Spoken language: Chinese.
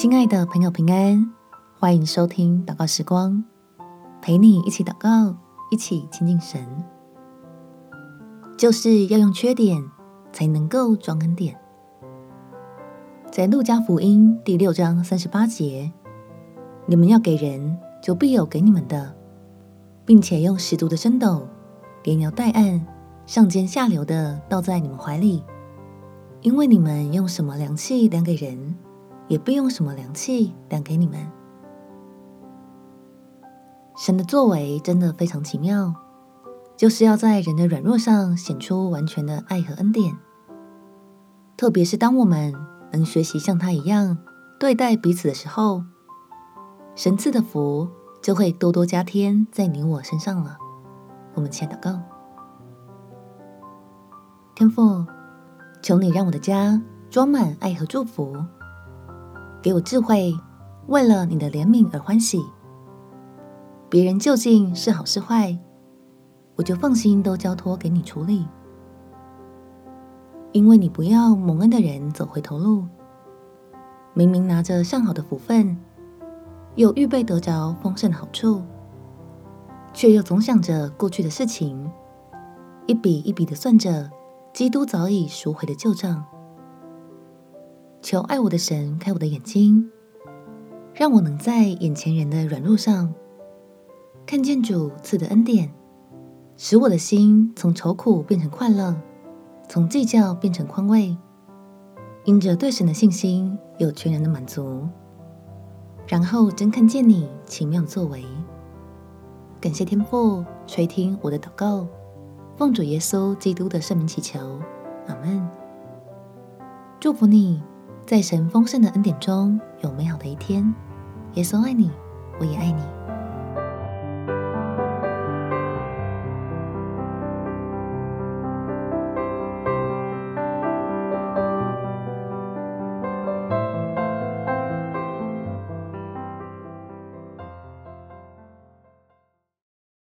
亲爱的朋友，平安，欢迎收听祷告时光，陪你一起祷告，一起亲近神。就是要用缺点，才能够装恩典。在路加福音第六章三十八节，你们要给人，就必有给你们的，并且用十足的升斗，连摇带按，上尖下流的倒在你们怀里，因为你们用什么量器量给人，也不用什么量器量给你们。神的作为真的非常奇妙，就是要在人的软弱上显出完全的爱和恩典。特别是当我们能学习像他一样对待彼此的时候，神赐的福就会多多加添在你我身上了。我们先祷告，天父，求你让我的家装满爱和祝福。给我智慧，为了你的怜悯而欢喜。别人究竟是好是坏，我就放心都交托给你处理。因为你不要蒙恩的人走回头路。明明拿着上好的福分，又预备得着丰盛的好处，却又总想着过去的事情，一笔一笔的算着基督早已赎回的旧账。求爱我的神开我的眼睛，让我能在眼前人的软弱上看见主赐的恩典，使我的心从愁苦变成快乐，从计较变成宽慰，因着对神的信心有全然的满足，然后真看见你奇妙的作为。感谢天父垂听我的祷告，奉主耶稣基督的圣名祈求，阿门。祝福你。在神丰盛的恩典中有美好的一天。耶稣爱你，我也爱你。